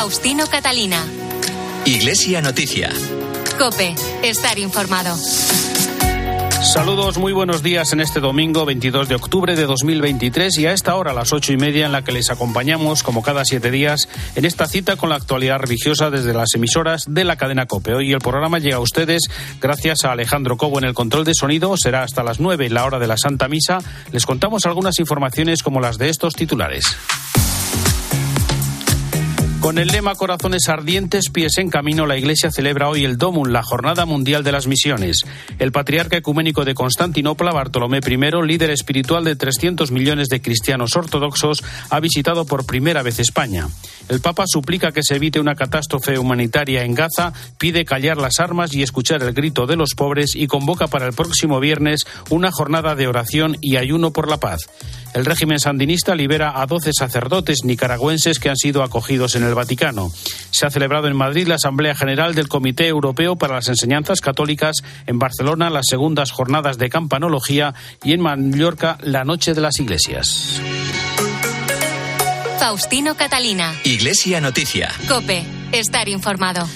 Faustino Catalina. Iglesia Noticia. Cope, estar informado. Saludos, muy buenos días en este domingo 22 de octubre de 2023 y a esta hora, a las ocho y media, en la que les acompañamos, como cada siete días, en esta cita con la actualidad religiosa desde las emisoras de la cadena COPE. Hoy el programa llega a ustedes gracias a Alejandro Cobo en el control de sonido. Será hasta las nueve, la hora de la Santa Misa. Les contamos algunas informaciones como las de estos titulares. Con el lema Corazones ardientes, pies en camino, la Iglesia celebra hoy el Domun, la Jornada Mundial de las Misiones. El patriarca ecuménico de Constantinopla, Bartolomé I, líder espiritual de 300 millones de cristianos ortodoxos, ha visitado por primera vez España. El Papa suplica que se evite una catástrofe humanitaria en Gaza, pide callar las armas y escuchar el grito de los pobres y convoca para el próximo viernes una jornada de oración y ayuno por la paz. El régimen sandinista libera a 12 sacerdotes nicaragüenses que han sido acogidos en el Vaticano. Se ha celebrado en Madrid la Asamblea General del Comité Europeo para las Enseñanzas Católicas, en Barcelona las segundas jornadas de campanología y en Mallorca la Noche de las Iglesias. Faustino Catalina. Iglesia Noticia. Cope, estar informado.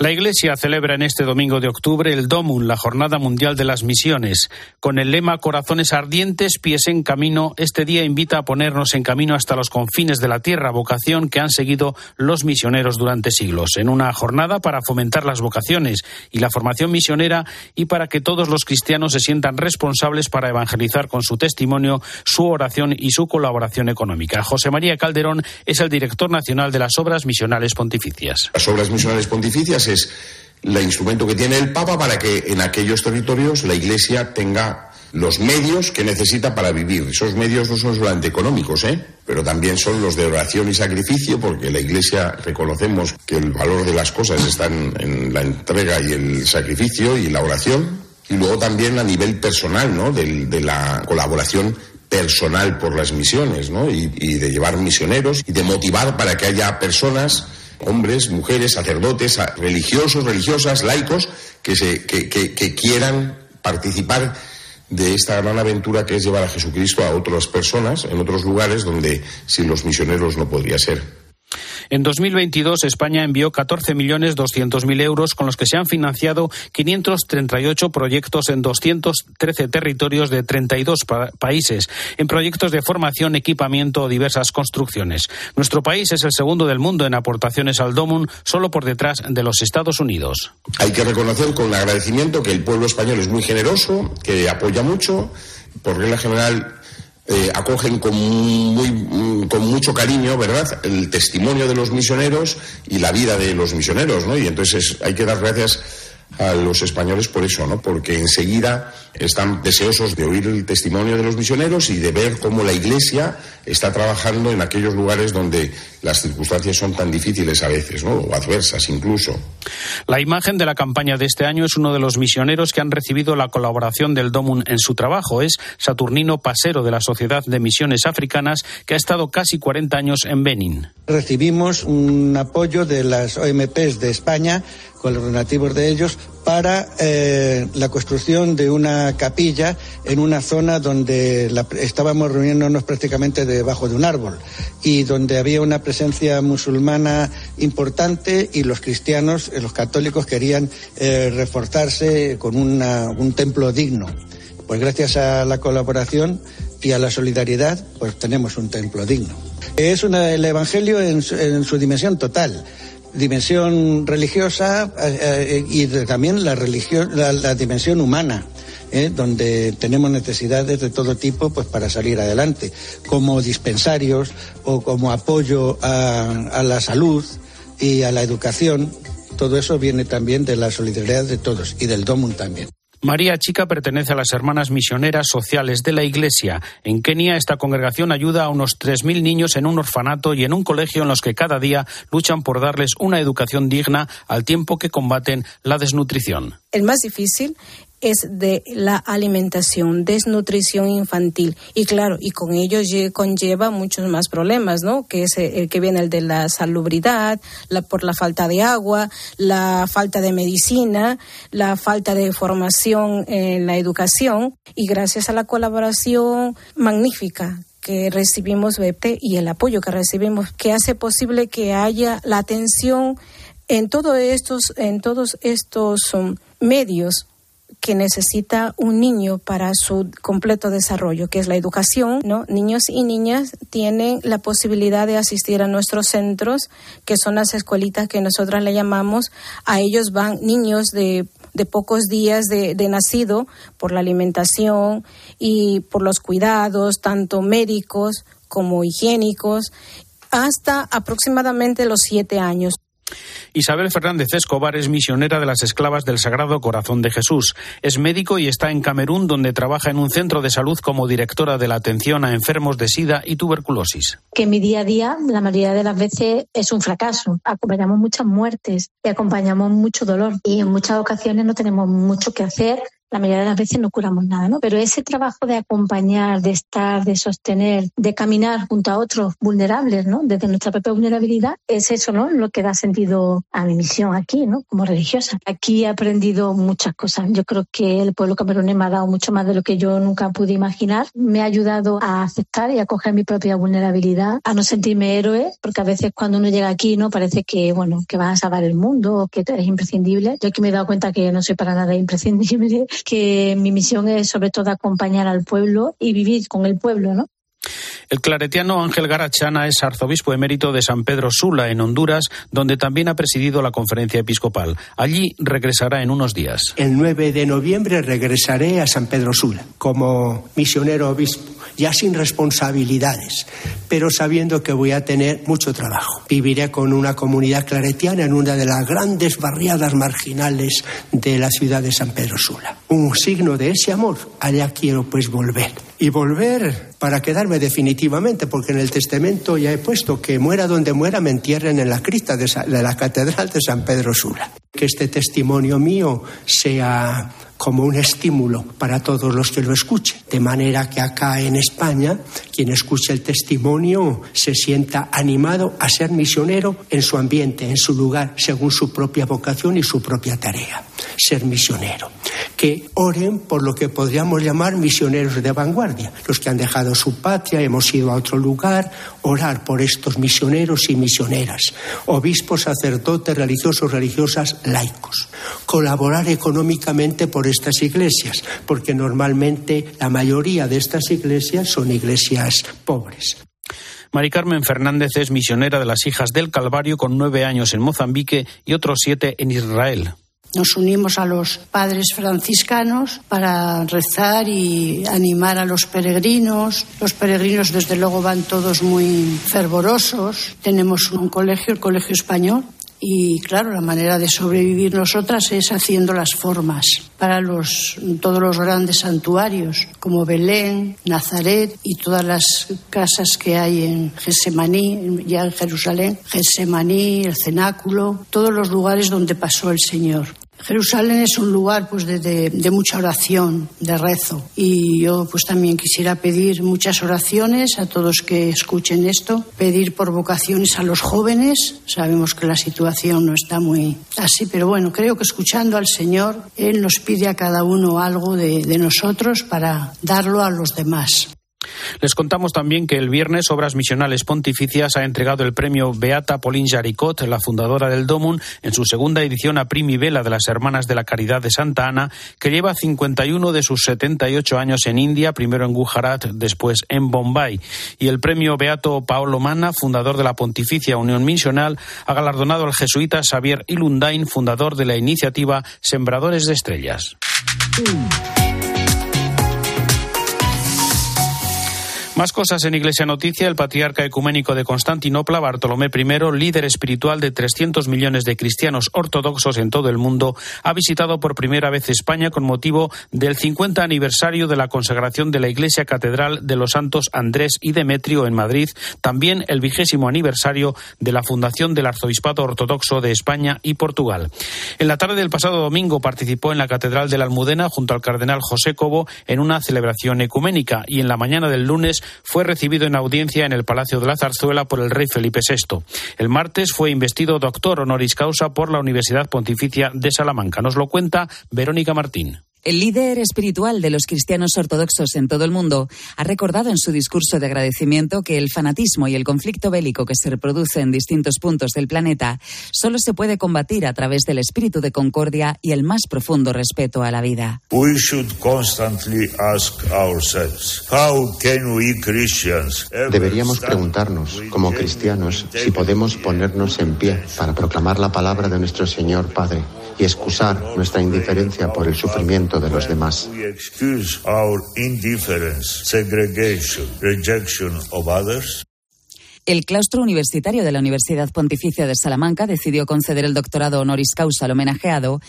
La Iglesia celebra en este domingo de octubre el Domun, la Jornada Mundial de las Misiones. Con el lema Corazones ardientes, pies en camino, este día invita a ponernos en camino hasta los confines de la tierra, vocación que han seguido los misioneros durante siglos. En una jornada para fomentar las vocaciones y la formación misionera y para que todos los cristianos se sientan responsables para evangelizar con su testimonio, su oración y su colaboración económica. José María Calderón es el director nacional de las Obras Misionales Pontificias. Las Obras Misionales Pontificias es el instrumento que tiene el Papa para que en aquellos territorios la Iglesia tenga los medios que necesita para vivir. Esos medios no son solamente económicos, ¿eh? pero también son los de oración y sacrificio, porque la Iglesia reconocemos que el valor de las cosas está en, la entrega y el sacrificio y la oración. Y luego también a nivel personal, ¿no? De, de la colaboración personal por las misiones, ¿no? Y, y de llevar misioneros y de motivar para que haya personas hombres, mujeres, sacerdotes, religiosos, religiosas, laicos, que, se, que, que, que quieran participar de esta gran aventura que es llevar a Jesucristo a otras personas en otros lugares donde sin los misioneros no podría ser. En 2022, España envió 14.200.000 euros con los que se han financiado 538 proyectos en 213 territorios de 32 países, en proyectos de formación, equipamiento o diversas construcciones. Nuestro país es el segundo del mundo en aportaciones al DOMUN, solo por detrás de los Estados Unidos. Hay que reconocer con agradecimiento que el pueblo español es muy generoso, que apoya mucho. Por regla general, eh, acogen con, muy, con mucho cariño, ¿verdad?, el testimonio de los misioneros y la vida de los misioneros, ¿no? Y entonces hay que dar gracias a los españoles por eso, ¿no? Porque enseguida están deseosos de oír el testimonio de los misioneros y de ver cómo la Iglesia está trabajando en aquellos lugares donde las circunstancias son tan difíciles a veces, ¿no? O adversas incluso. La imagen de la campaña de este año es uno de los misioneros que han recibido la colaboración del DOMUN en su trabajo. Es Saturnino Pasero de la Sociedad de Misiones Africanas, que ha estado casi 40 años en Benin. Recibimos un apoyo de las OMPs de España con los donativos de ellos para eh, la construcción de una capilla en una zona donde estábamos reuniéndonos prácticamente debajo de un árbol y donde había una presencia musulmana importante y los cristianos, eh, los católicos querían eh, reforzarse con un templo digno. Pues gracias a la colaboración y a la solidaridad, pues tenemos un templo digno. Es el Evangelio en su dimensión total dimensión religiosa eh, eh, y también la, religión, la, dimensión humana. ¿eh? donde tenemos necesidades de todo tipo pues para salir adelante, como dispensarios o como apoyo a, a la salud y a la educación. Todo eso viene también de la solidaridad de todos y del DOMUN también. María Chica pertenece a las Hermanas Misioneras Sociales de la Iglesia. En Kenia, esta congregación ayuda a unos 3.000 niños en un orfanato y en un colegio en los que cada día luchan por darles una educación digna al tiempo que combaten la desnutrición. El más difícil es de la alimentación, desnutrición infantil. Y claro, y con ello conlleva muchos más problemas, ¿no? Que es el que viene el de la salubridad, la, por la falta de agua, la falta de medicina, la falta de formación en la educación. Y gracias a la colaboración magnífica que recibimos y el apoyo que recibimos, que hace posible que haya la atención en, todo estos, en todos estos um, medios que necesita un niño para su completo desarrollo, que es la educación, ¿no? Niños y niñas tienen la posibilidad de asistir a nuestros centros, que son las escuelitas que nosotras le llamamos. A ellos van niños de, de pocos días de, de nacido por la alimentación y por los cuidados, tanto médicos como higiénicos, hasta aproximadamente los siete años. Isabel Fernández Escobar es misionera de las esclavas del Sagrado Corazón de Jesús. Es médico y está en Camerún, donde trabaja en un centro de salud como directora de la atención a enfermos de SIDA y tuberculosis. Que mi día a día, la mayoría de las veces, es un fracaso. Acompañamos muchas muertes y acompañamos mucho dolor. Y en muchas ocasiones no tenemos mucho que hacer la mayoría de las veces no curamos nada, ¿no? Pero ese trabajo de acompañar, de estar, de sostener, de caminar junto a otros vulnerables, ¿no? Desde nuestra propia vulnerabilidad, es eso, ¿no? Lo que da sentido a mi misión aquí, ¿no? Como religiosa. Aquí he aprendido muchas cosas. Yo creo que el pueblo camerunés me ha dado mucho más de lo que yo nunca pude imaginar. Me ha ayudado a aceptar y a coger mi propia vulnerabilidad, a no sentirme héroe, porque a veces cuando uno llega aquí, ¿no? Parece que, bueno, que vas a salvar el mundo o que eres imprescindible. Yo aquí me he dado cuenta que no soy para nada imprescindible que mi misión es sobre todo acompañar al pueblo y vivir con el pueblo, ¿no? El claretiano Ángel Garachana es arzobispo emérito de San Pedro Sula, en Honduras, donde también ha presidido la conferencia episcopal. Allí regresará en unos días. El 9 de noviembre regresaré a San Pedro Sula como misionero obispo, ya sin responsabilidades, pero sabiendo que voy a tener mucho trabajo. Viviré con una comunidad claretiana en una de las grandes barriadas marginales de la ciudad de San Pedro Sula. Un signo de ese amor, allá quiero pues volver. Y volver para quedarme definitivamente, porque en el testamento ya he puesto que muera donde muera, me entierren en la cripta de, la Catedral de San Pedro Sula. Que este testimonio mío sea como un estímulo para todos los que lo escuchen. De manera que acá en España, quien escuche el testimonio se sienta animado a ser misionero en su ambiente, en su lugar, según su propia vocación y su propia tarea. Ser misionero. Que oren por lo que podríamos llamar misioneros de vanguardia, los que han dejado su patria, hemos ido a otro lugar, orar por estos misioneros y misioneras, obispos, sacerdotes, religiosos, religiosas, laicos. Colaborar económicamente por estas iglesias, porque normalmente la mayoría de estas iglesias son iglesias pobres. Mari Carmen Fernández es misionera de las Hijas del Calvario con nueve años en Mozambique y otros siete en Israel. Nos unimos a los padres franciscanos para rezar y animar a los peregrinos. Los peregrinos, desde luego, van todos muy fervorosos. Tenemos un colegio, el Colegio Español, y claro, la manera de sobrevivir nosotras es haciendo las formas para los, todos los grandes santuarios, como Belén, Nazaret y todas las casas que hay en Gesemaní, ya en Jerusalén, Gesemaní, el cenáculo, todos los lugares donde pasó el Señor. Jerusalén es un lugar pues de, mucha oración, de rezo. Y yo pues también quisiera pedir muchas oraciones a todos que escuchen esto, pedir por vocaciones a los jóvenes. Sabemos que la situación no está muy así, pero bueno, creo que escuchando al Señor, Él nos pide a cada uno algo de nosotros para darlo a los demás. Les contamos también que el viernes Obras Misionales Pontificias ha entregado el premio Beata Pauline Jaricot, la fundadora del DOMUN, en su segunda edición a Primi Vela de las Hermanas de la Caridad de Santa Ana, que lleva 51 de sus 78 años en India, primero en Gujarat, después en Bombay. Y el premio Beato Paolo Mana, fundador de la Pontificia Unión Misional, ha galardonado al jesuita Xavier Ilundain, fundador de la iniciativa Sembradores de Estrellas. Más cosas en Iglesia Noticia. El patriarca ecuménico de Constantinopla, Bartolomé I, líder espiritual de 300 millones de cristianos ortodoxos en todo el mundo, ha visitado por primera vez España con motivo del 50 aniversario de la consagración de la Iglesia Catedral de los Santos Andrés y Demetrio en Madrid, también el vigésimo aniversario de la fundación del Arzobispado Ortodoxo de España y Portugal. En la tarde del pasado domingo participó en la Catedral de la Almudena junto al cardenal José Cobo en una celebración ecuménica y en la mañana del lunes fue recibido en audiencia en el Palacio de la Zarzuela por el rey Felipe VI. El martes fue investido doctor honoris causa por la Universidad Pontificia de Salamanca. Nos lo cuenta Verónica Martín. El líder espiritual de los cristianos ortodoxos en todo el mundo ha recordado en su discurso de agradecimiento que el fanatismo y el conflicto bélico que se reproduce en distintos puntos del planeta solo se puede combatir a través del espíritu de concordia y el más profundo respeto a la vida. Deberíamos preguntarnos, como cristianos, si podemos ponernos en pie para proclamar la palabra de nuestro Señor Padre y excusar nuestra indiferencia por el sufrimiento de los demás. El claustro universitario de la Universidad Pontificia de Salamanca decidió conceder el doctorado honoris causa al homenajeado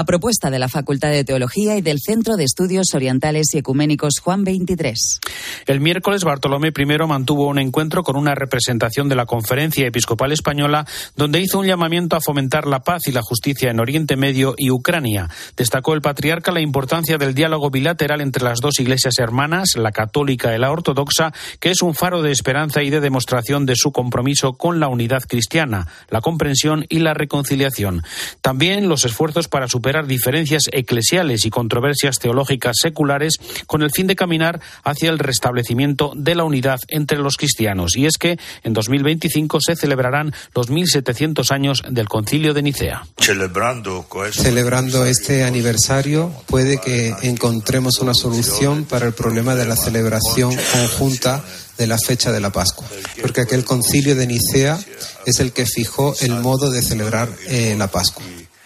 a propuesta de la Facultad de Teología y del Centro de Estudios Orientales y Ecuménicos Juan 23. El miércoles Bartolomé I mantuvo un encuentro con una representación de la Conferencia Episcopal Española donde hizo un llamamiento a fomentar la paz y la justicia en Oriente Medio y Ucrania. Destacó el patriarca la importancia del diálogo bilateral entre las dos iglesias hermanas, la católica y la ortodoxa, que es un faro de esperanza y de demostración de su compromiso con la unidad cristiana, la comprensión y la reconciliación. También los esfuerzos para superar diferencias eclesiales y controversias teológicas seculares con el fin de caminar hacia el restablecimiento de la unidad entre los cristianos. Y es que en 2025 se celebrarán los 1700 años del Concilio de Nicea. Celebrando este aniversario puede que encontremos una solución para el problema de la celebración conjunta de la fecha de la Pascua, porque aquel concilio de Nicea es el que fijó el modo de celebrar eh, la Pascua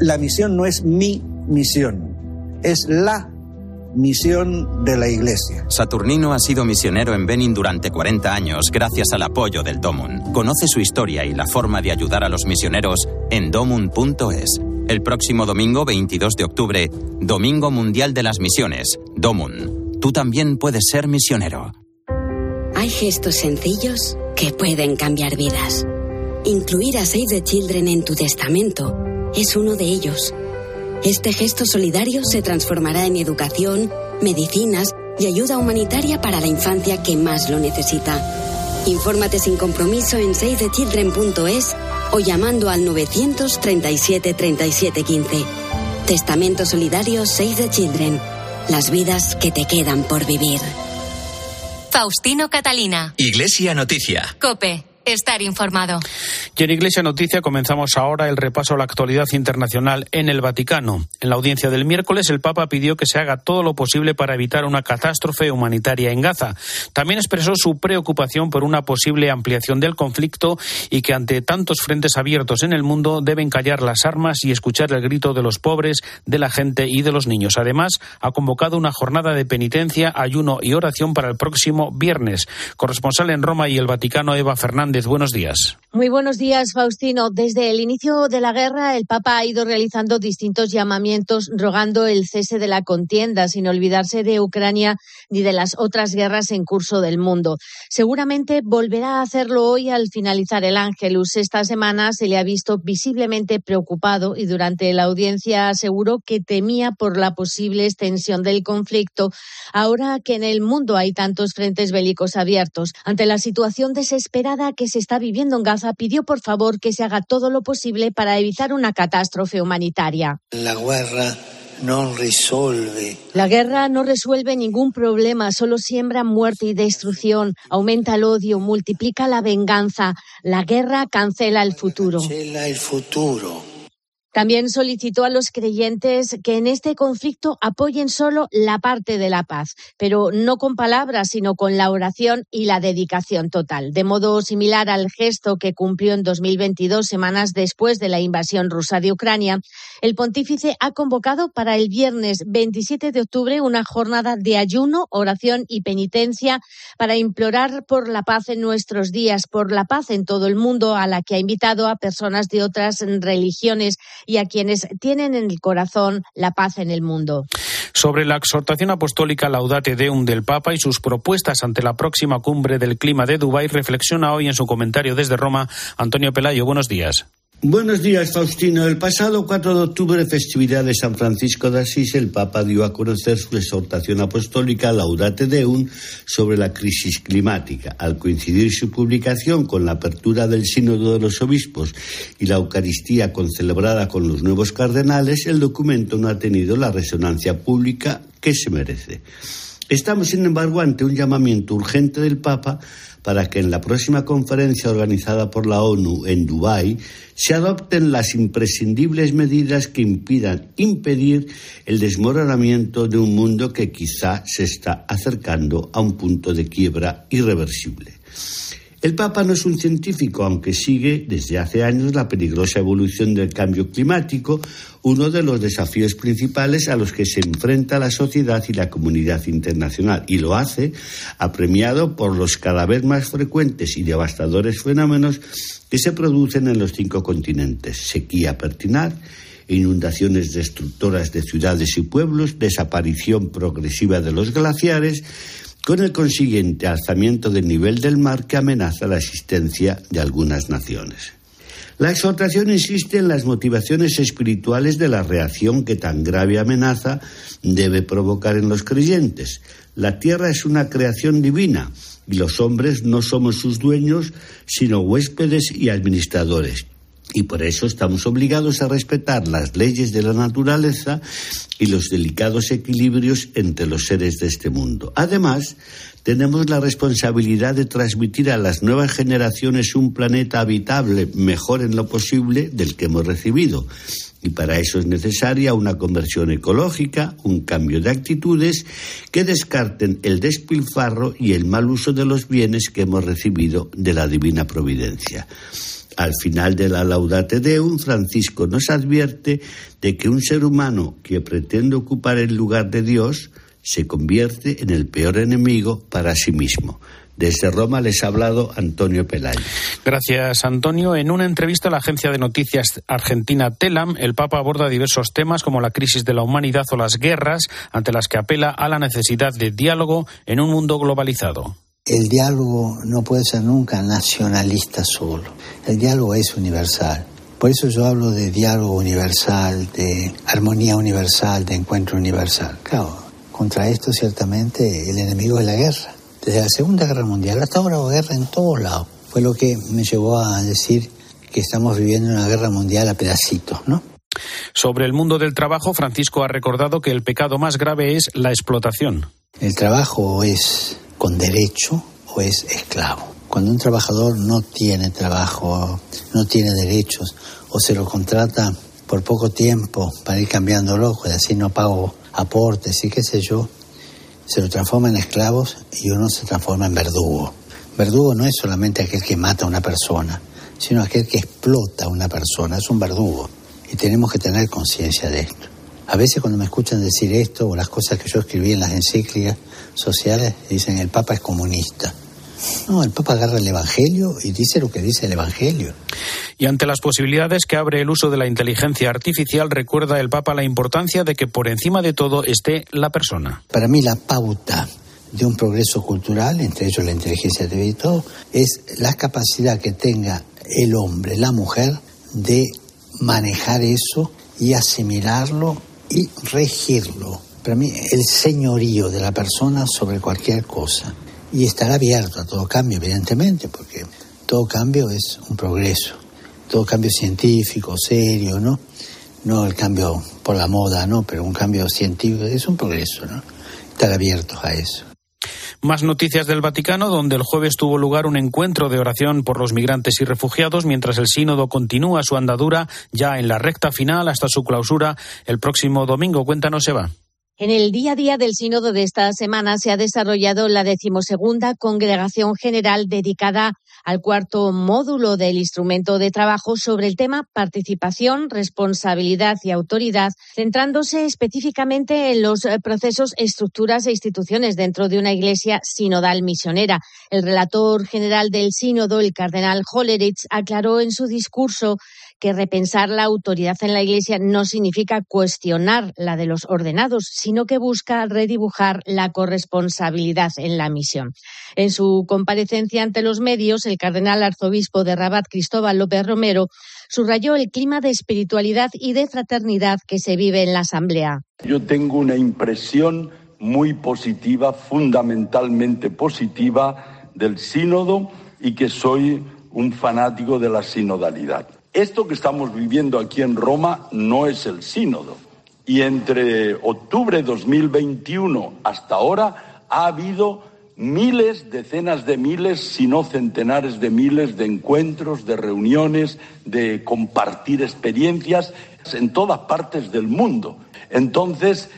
la misión no es mi misión, es la misión de la Iglesia. Saturnino ha sido misionero en Benin durante 40 años gracias al apoyo del Domun. Conoce su historia y la forma de ayudar a los misioneros en domun.es. El próximo domingo 22 de octubre, Domingo Mundial de las Misiones, Domun. Tú también puedes ser misionero. Hay gestos sencillos que pueden cambiar vidas. Incluir a Save the Children en tu testamento es uno de ellos. Este gesto solidario se transformará en educación, medicinas y ayuda humanitaria para la infancia que más lo necesita. Infórmate sin compromiso en savethechildren.es o llamando al 937 37 15. Testamento Solidario Save the Children. Las vidas que te quedan por vivir. Faustino Catalina. Iglesia Noticia. Cope. Estar informado. Y en Iglesia Noticia comenzamos ahora el repaso a la actualidad internacional en el Vaticano. En la audiencia del miércoles, el Papa pidió que se haga todo lo posible para evitar una catástrofe humanitaria en Gaza. También expresó su preocupación por una posible ampliación del conflicto y que ante tantos frentes abiertos en el mundo deben callar las armas y escuchar el grito de los pobres, de la gente y de los niños. Además, ha convocado una jornada de penitencia, ayuno y oración para el próximo viernes. Corresponsal en Roma y el Vaticano, Eva Fernández buenos días. Muy buenos días, Faustino. Desde el inicio de la guerra, el Papa ha ido realizando distintos llamamientos rogando el cese de la contienda, sin olvidarse de Ucrania ni de las otras guerras en curso del mundo. Seguramente volverá a hacerlo hoy al finalizar el Ángelus. Esta semana se le ha visto visiblemente preocupado y durante la audiencia aseguró que temía por la posible extensión del conflicto, ahora que en el mundo hay tantos frentes bélicos abiertos. Ante la situación desesperada que se está viviendo en Gaza, pidió por favor que se haga todo lo posible para evitar una catástrofe humanitaria. La guerra no resuelve. La guerra no resuelve ningún problema, solo siembra muerte y destrucción, aumenta el odio, multiplica la venganza. La guerra cancela el futuro. Cancela el futuro. También solicitó a los creyentes que en este conflicto apoyen solo la parte de la paz, pero no con palabras, sino con la oración y la dedicación total. De modo similar al gesto que cumplió en 2022, semanas después de la invasión rusa de Ucrania, el pontífice ha convocado para el viernes 27 de octubre una jornada de ayuno, oración y penitencia para implorar por la paz en nuestros días, por la paz en todo el mundo, a la que ha invitado a personas de otras religiones y a quienes tienen en el corazón la paz en el mundo. Sobre la exhortación apostólica Laudate Deum del Papa y sus propuestas ante la próxima cumbre del clima de Dubái, reflexiona hoy en su comentario desde Roma Antonio Pelayo. Buenos días. Buenos días, Faustino. El pasado 4 de octubre, festividad de San Francisco de Asís, el Papa dio a conocer su exhortación apostólica Laudate Deum sobre la crisis climática. Al coincidir su publicación con la apertura del Sínodo de los Obispos y la Eucaristía concelebrada con los nuevos cardenales, el documento no ha tenido la resonancia pública que se merece. Estamos, sin embargo, ante un llamamiento urgente del Papa para que en la próxima conferencia organizada por la ONU en Dubái se adopten las imprescindibles medidas que impidan impedir el desmoronamiento de un mundo que quizá se está acercando a un punto de quiebra irreversible. El Papa no es un científico, aunque sigue desde hace años la peligrosa evolución del cambio climático, uno de los desafíos principales a los que se enfrenta la sociedad y la comunidad internacional, y lo hace apremiado por los cada vez más frecuentes y devastadores fenómenos que se producen en los cinco continentes sequía pertinaz, inundaciones destructoras de ciudades y pueblos, desaparición progresiva de los glaciares, con el consiguiente alzamiento del nivel del mar que amenaza la existencia de algunas naciones. La exhortación insiste en las motivaciones espirituales de la reacción que tan grave amenaza debe provocar en los creyentes. La tierra es una creación divina y los hombres no somos sus dueños, sino huéspedes y administradores y por eso estamos obligados a respetar las leyes de la naturaleza y los delicados equilibrios entre los seres de este mundo. Además, tenemos la responsabilidad de transmitir a las nuevas generaciones un planeta habitable mejor en lo posible del que hemos recibido. Y para eso es necesaria una conversión ecológica, un cambio de actitudes que descarten el despilfarro y el mal uso de los bienes que hemos recibido de la divina providencia. Al final de la Laudate Deum, Francisco nos advierte de que un ser humano que pretende ocupar el lugar de Dios se convierte en el peor enemigo para sí mismo. Desde Roma les ha hablado Antonio Pelayo. Gracias, Antonio. En una entrevista a la agencia de noticias argentina Telam, el Papa aborda diversos temas como la crisis de la humanidad o las guerras, ante las que apela a la necesidad de diálogo en un mundo globalizado el diálogo no puede ser nunca nacionalista solo. El diálogo es universal. Por eso yo hablo de diálogo universal, de armonía universal, de encuentro universal. Claro, contra esto ciertamente el enemigo es la guerra. Desde la Segunda Guerra Mundial hasta ahora hubo guerra en todos lados. Fue lo que me llevó a decir que estamos viviendo una guerra mundial a pedacitos, ¿no? Sobre el mundo del trabajo, Francisco ha recordado que el pecado más grave es la explotación. El trabajo es con derecho o es esclavo. Cuando un trabajador no tiene trabajo, no tiene derechos o se lo contrata por poco tiempo para ir cambiándolo, pues así no pago aportes y qué sé yo, se lo transforma en esclavos y uno se transforma en verdugo. Verdugo no es solamente aquel que mata a una persona, sino aquel que explota a una persona, es un verdugo. Y tenemos que tener conciencia de esto. A veces cuando me escuchan decir esto o las cosas que yo escribí en las encíclicas sociales, dicen el Papa es comunista. No, el Papa agarra el Evangelio y dice lo que dice el Evangelio. Y ante las posibilidades que abre el uso de la inteligencia artificial, recuerda el Papa la importancia de que por encima de todo esté la persona. Para mí la pauta de un progreso cultural, entre ellos la inteligencia artificial, es la capacidad que tenga el hombre, la mujer, de manejar eso y asimilarlo y regirlo. Para mí, el señorío de la persona sobre cualquier cosa. Y estar abierto a todo cambio, evidentemente, porque todo cambio es un progreso. Todo cambio científico, serio, ¿no? No el cambio por la moda, ¿no? Pero un cambio científico es un progreso, ¿no? Estar abiertos a eso. Más noticias del Vaticano, donde el jueves tuvo lugar un encuentro de oración por los migrantes y refugiados, mientras el sínodo continúa su andadura ya en la recta final hasta su clausura el próximo domingo. Cuéntanos, Eva. En el día a día del sínodo de esta semana se ha desarrollado la decimosegunda congregación general dedicada al cuarto módulo del instrumento de trabajo sobre el tema participación, responsabilidad y autoridad, centrándose específicamente en los eh, procesos, estructuras e instituciones dentro de una iglesia sinodal misionera. El relator general del sínodo, el cardenal Hollerich, aclaró en su discurso que repensar la autoridad en la Iglesia no significa cuestionar la de los ordenados, sino que busca redibujar la corresponsabilidad en la misión. En su comparecencia ante los medios, el cardenal arzobispo de Rabat, Cristóbal López Romero, subrayó el clima de espiritualidad y de fraternidad que se vive en la Asamblea. Yo tengo una impresión muy positiva, fundamentalmente positiva, del sínodo y que soy un fanático de la sinodalidad. Esto que estamos viviendo aquí en Roma no es el sínodo. Y entre octubre de 2021 hasta ahora ha habido miles, decenas de miles, si no centenares de miles de encuentros, de reuniones, de compartir experiencias en todas partes del mundo. Entonces,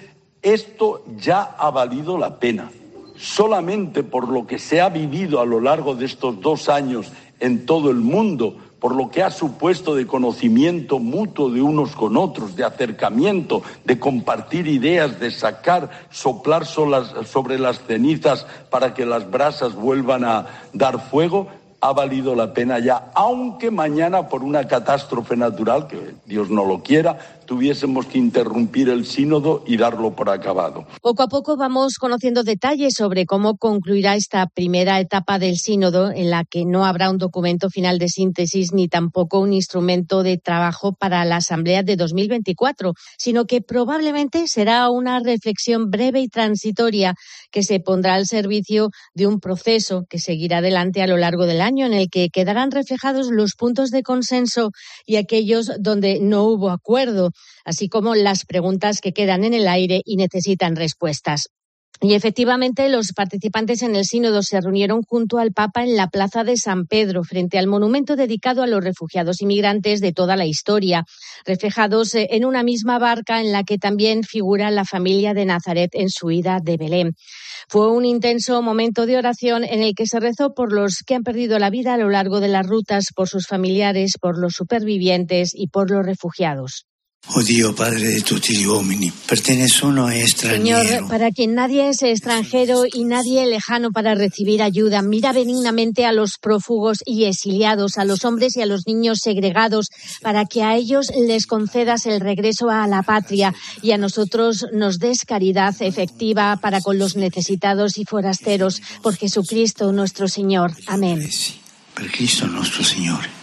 esto ya ha valido la pena. Solamente por lo que se ha vivido a lo largo de estos dos años en todo el mundo, por lo que ha supuesto de conocimiento mutuo de unos con otros, de acercamiento, de compartir ideas, de sacar, soplar sobre las cenizas para que las brasas vuelvan a dar fuego, ha valido la pena ya, aunque mañana por una catástrofe natural, que Dios no lo quiera, tuviésemos que interrumpir el sínodo y darlo por acabado. Poco a poco vamos conociendo detalles sobre cómo concluirá esta primera etapa del sínodo, en la que no habrá un documento final de síntesis ni tampoco un instrumento de trabajo para la Asamblea de 2024, sino que probablemente será una reflexión breve y transitoria que se pondrá al servicio de un proceso que seguirá adelante a lo largo del año, en el que quedarán reflejados los puntos de consenso y aquellos donde no hubo acuerdo así como las preguntas que quedan en el aire y necesitan respuestas. Y efectivamente, los participantes en el sínodo se reunieron junto al Papa en la Plaza de San Pedro, frente al monumento dedicado a los refugiados inmigrantes de toda la historia, reflejados eh, en una misma barca en la que también figura la familia de Nazaret en su ida de Belén. Fue un intenso momento de oración en el que se rezó por los que han perdido la vida a lo largo de las rutas, por sus familiares, por los supervivientes y por los refugiados. Oh Dios, Padre de tutti uomini, pertenece uno a extranjero. Señor, para quien nadie es extranjero y nadie lejano para recibir ayuda, mira benignamente a los prófugos y exiliados, a los hombres y a los niños segregados, para que a ellos les concedas el regreso a la patria y a nosotros nos des caridad efectiva para con los necesitados y forasteros, por Jesucristo nuestro Señor. Amén. Por Cristo nuestro Señor.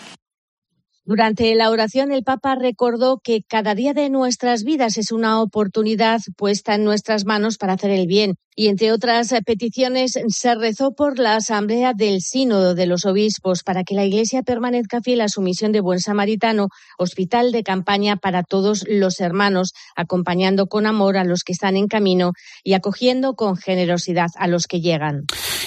Durante la oración, el Papa recordó que cada día de nuestras vidas es una oportunidad puesta en nuestras manos para hacer el bien y entre otras peticiones se rezó por la Asamblea del Sínodo de los Obispos para que la Iglesia permanezca fiel a su misión de buen samaritano, hospital de campaña para todos los hermanos, acompañando con amor a los que están en camino y acogiendo con generosidad a los que llegan.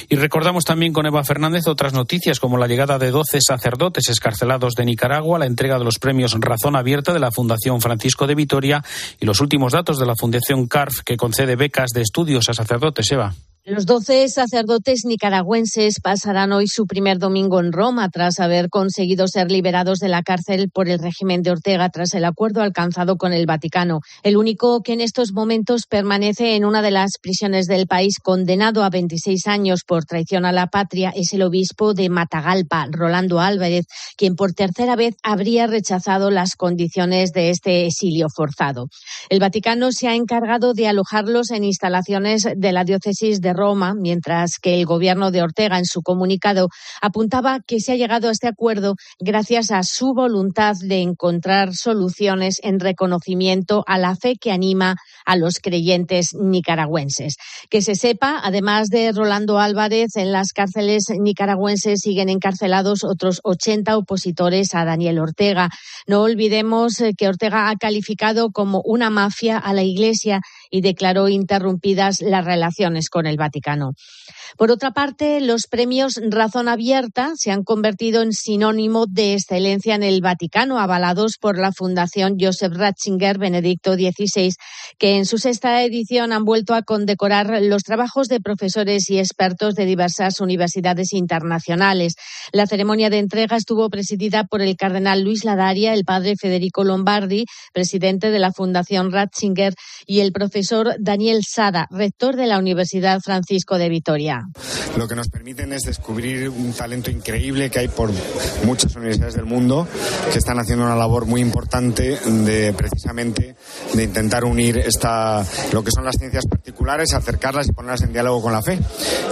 Y recordamos también con Eva Fernández otras noticias como la llegada de 12 sacerdotes escarcelados de Nicaragua, la entrega de los premios Razón Abierta de la Fundación Francisco de Vitoria y los últimos datos de la Fundación CARF que concede becas de estudios a sacerdotes sacerdote, Seba los doce sacerdotes nicaragüenses pasarán hoy su primer domingo en Roma tras haber conseguido ser liberados de la cárcel por el régimen de Ortega tras el acuerdo alcanzado con el Vaticano. El único que en estos momentos permanece en una de las prisiones del país condenado a 26 años por traición a la patria es el obispo de Matagalpa, Rolando Álvarez, quien por tercera vez habría rechazado las condiciones de este exilio forzado. El Vaticano se ha encargado de alojarlos en instalaciones de la diócesis de Roma, mientras que el gobierno de Ortega en su comunicado apuntaba que se ha llegado a este acuerdo gracias a su voluntad de encontrar soluciones en reconocimiento a la fe que anima a los creyentes nicaragüenses. Que se sepa, además de Rolando Álvarez, en las cárceles nicaragüenses siguen encarcelados otros 80 opositores a Daniel Ortega. No olvidemos eh, que Ortega ha calificado como una mafia a la Iglesia y declaró interrumpidas las relaciones con el Vaticano. Por otra parte, los premios Razón Abierta se han convertido en sinónimo de excelencia en el Vaticano, avalados por la Fundación Joseph Ratzinger Benedicto XVI, que en su sexta edición han vuelto a condecorar los trabajos de profesores y expertos de diversas universidades internacionales. La ceremonia de entrega estuvo presidida por el cardenal Luis Ladaria, el padre Federico Lombardi, presidente de la Fundación Ratzinger, y el profesor Daniel Sada, rector de la Universidad Francisco de Vitoria. Herrera. Lo que nos permiten es descubrir un talento increíble que hay por muchas universidades del mundo que están haciendo una labor muy importante de precisamente de intentar unir esta lo que son las ciencias particulares, acercarlas y ponerlas en diálogo con la fe.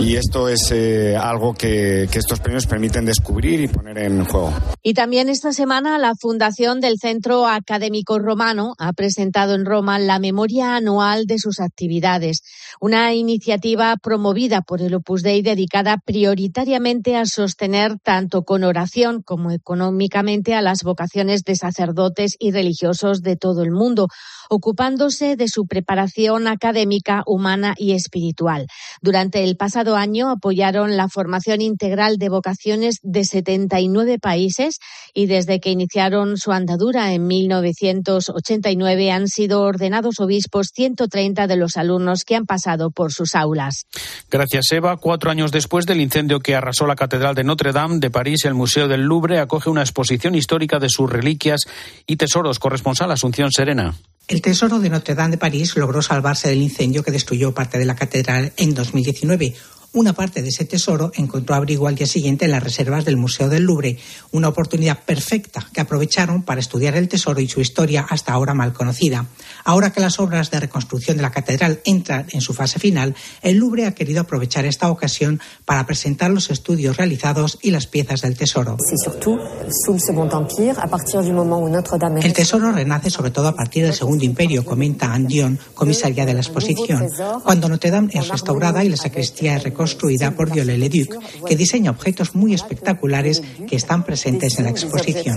Y esto es eh, algo que, que estos premios permiten descubrir y poner en juego. Y también esta semana la Fundación del Centro Académico Romano ha presentado en Roma la memoria anual de sus actividades, una iniciativa promovida por el Opus Dei dedicada prioritariamente a sostener tanto con oración como económicamente a las vocaciones de sacerdotes y religiosos de todo el mundo ocupándose de su preparación académica, humana y espiritual. Durante el pasado año apoyaron la formación integral de vocaciones de 79 países y desde que iniciaron su andadura en 1989 han sido ordenados obispos 130 de los alumnos que han pasado por sus aulas. Gracias, Eva. Cuatro años después del incendio que arrasó la Catedral de Notre Dame de París, el Museo del Louvre acoge una exposición histórica de sus reliquias y tesoros. Corresponsal Asunción Serena. El Tesoro de Notre Dame de París logró salvarse del incendio que destruyó parte de la catedral en 2019. Una parte de ese tesoro encontró abrigo al día siguiente en las reservas del Museo del Louvre, una oportunidad perfecta que aprovecharon para estudiar el tesoro y su historia hasta ahora mal conocida. Ahora que las obras de reconstrucción de la catedral entran en su fase final, el Louvre ha querido aprovechar esta ocasión para presentar los estudios realizados y las piezas del tesoro. El tesoro renace sobre todo a partir del Segundo Imperio, comenta Andion, comisaria de la exposición, cuando Notre Dame es restaurada y la sacristía es construida por Viollet-le-Duc, que diseña objetos muy espectaculares que están presentes en la exposición.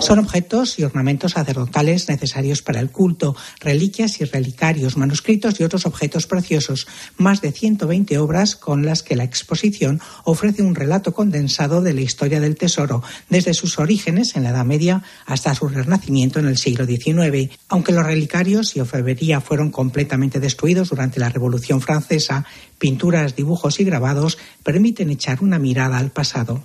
Son objetos y ornamentos sacerdotales necesarios para el culto, reliquias y relicarios, manuscritos y otros objetos preciosos, más de 120 obras con las que la exposición ofrece un relato condensado de la historia del tesoro, desde sus orígenes en la Edad Media hasta su renacimiento en el siglo XIX. Aunque los relicarios y orfebrería fueron completamente destruidos durante la Revolución Francesa, pinturas, dibujos y grabados permiten echar una mirada al pasado.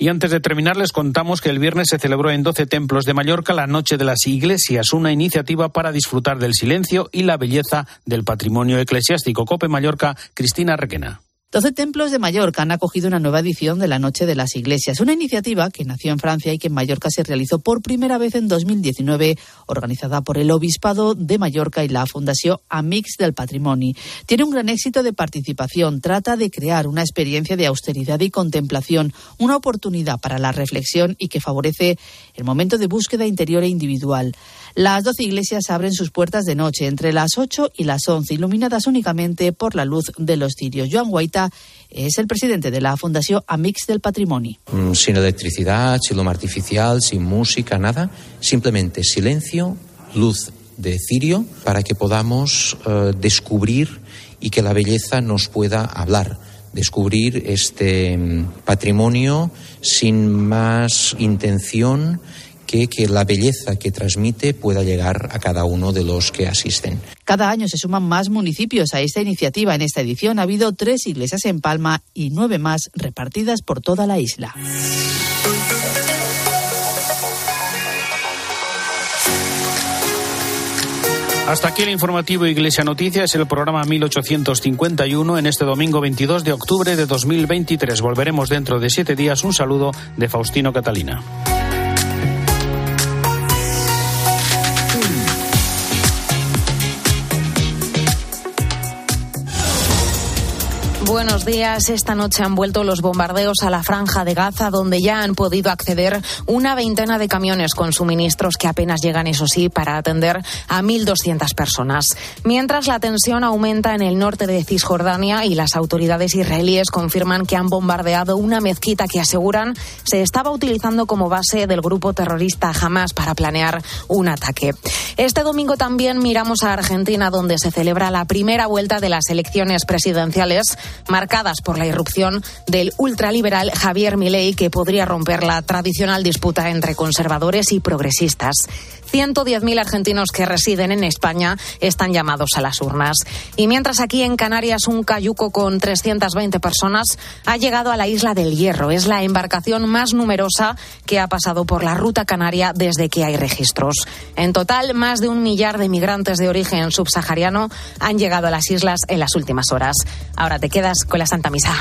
Y antes de terminar, les contamos que el viernes se celebró en 12 templos de Mallorca la Noche de las Iglesias, una iniciativa para disfrutar del silencio y la belleza del patrimonio eclesiástico. Cope Mallorca, Cristina Requena. Doce templos de Mallorca han acogido una nueva edición de la Noche de las Iglesias, una iniciativa que nació en Francia y que en Mallorca se realizó por primera vez en 2019, organizada por el Obispado de Mallorca y la Fundación Amix del Patrimonio. Tiene un gran éxito de participación, trata de crear una experiencia de austeridad y contemplación, una oportunidad para la reflexión y que favorece el momento de búsqueda interior e individual. Las doce iglesias abren sus puertas de noche entre las 8 y las 11, iluminadas únicamente por la luz de los cirios. Joan Guaita es el presidente de la Fundación Amix del Patrimonio. Mm, sin electricidad, sin luz artificial, sin música, nada. Simplemente silencio, luz de cirio, para que podamos eh, descubrir y que la belleza nos pueda hablar descubrir este mm, patrimonio sin más intención que, la belleza que transmite pueda llegar a cada uno de los que asisten. Cada año se suman más municipios a esta iniciativa. En esta edición ha habido tres iglesias en Palma y nueve más repartidas por toda la isla. Hasta aquí el informativo Iglesia Noticias, el programa 1851 en este domingo 22 de octubre de 2023. Volveremos dentro de siete días. Un saludo de Faustino Catalina. Buenos días. Esta noche han vuelto los bombardeos a la franja de Gaza, donde ya han podido acceder una veintena de camiones con suministros que apenas llegan, eso sí, para atender a 1.200 personas. Mientras la tensión aumenta en el norte de Cisjordania y las autoridades israelíes confirman que han bombardeado una mezquita que aseguran se estaba utilizando como base del grupo terrorista Hamas para planear un ataque. Este domingo también miramos a Argentina, donde se celebra la primera vuelta de las elecciones presidenciales marcadas por la irrupción del ultraliberal Javier Milei, que podría romper la tradicional disputa entre conservadores y progresistas. 110.000 argentinos que residen en España están llamados a las urnas. Y mientras aquí en Canarias un cayuco con 320 personas ha llegado a la isla del Hierro. Es la embarcación más numerosa que ha pasado por la ruta canaria desde que hay registros. En total, más de un millar de migrantes de origen subsahariano han llegado a las islas en las últimas horas. Ahora te quedas con la Santa Misa.